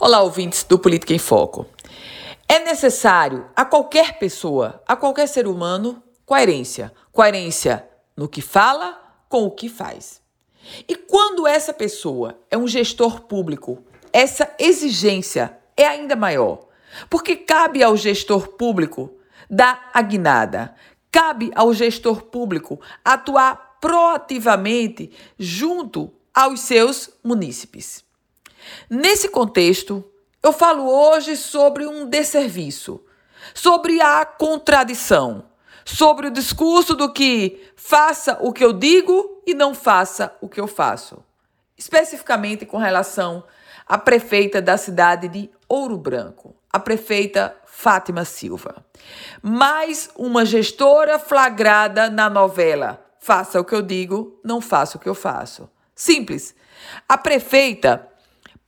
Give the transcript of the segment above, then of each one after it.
Olá, ouvintes do Política em Foco. É necessário a qualquer pessoa, a qualquer ser humano, coerência. Coerência no que fala com o que faz. E quando essa pessoa é um gestor público, essa exigência é ainda maior, porque cabe ao gestor público dar a guinada, cabe ao gestor público atuar proativamente junto aos seus munícipes. Nesse contexto, eu falo hoje sobre um desserviço, sobre a contradição, sobre o discurso do que faça o que eu digo e não faça o que eu faço. Especificamente com relação à prefeita da cidade de Ouro Branco, a prefeita Fátima Silva. Mais uma gestora flagrada na novela. Faça o que eu digo, não faça o que eu faço. Simples. A prefeita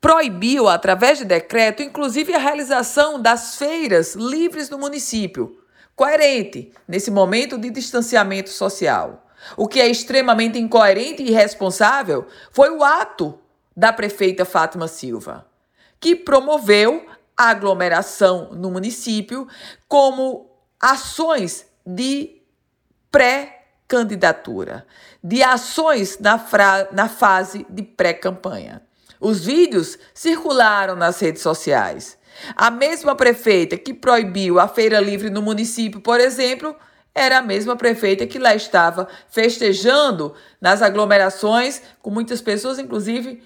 proibiu, através de decreto, inclusive a realização das feiras livres no município. Coerente nesse momento de distanciamento social. O que é extremamente incoerente e irresponsável foi o ato da prefeita Fátima Silva, que promoveu a aglomeração no município como ações de pré-candidatura, de ações na, na fase de pré-campanha. Os vídeos circularam nas redes sociais. A mesma prefeita que proibiu a feira livre no município, por exemplo, era a mesma prefeita que lá estava festejando nas aglomerações, com muitas pessoas, inclusive,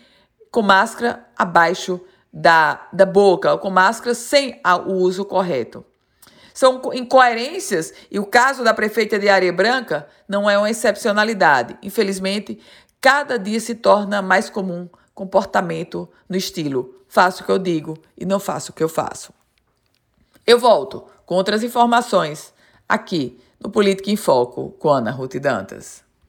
com máscara abaixo da, da boca, com máscara sem o uso correto. São incoerências e o caso da prefeita de Areia Branca não é uma excepcionalidade. Infelizmente, cada dia se torna mais comum comportamento no estilo faço o que eu digo e não faço o que eu faço. Eu volto com outras informações aqui no Política em Foco com Ana Ruth Dantas.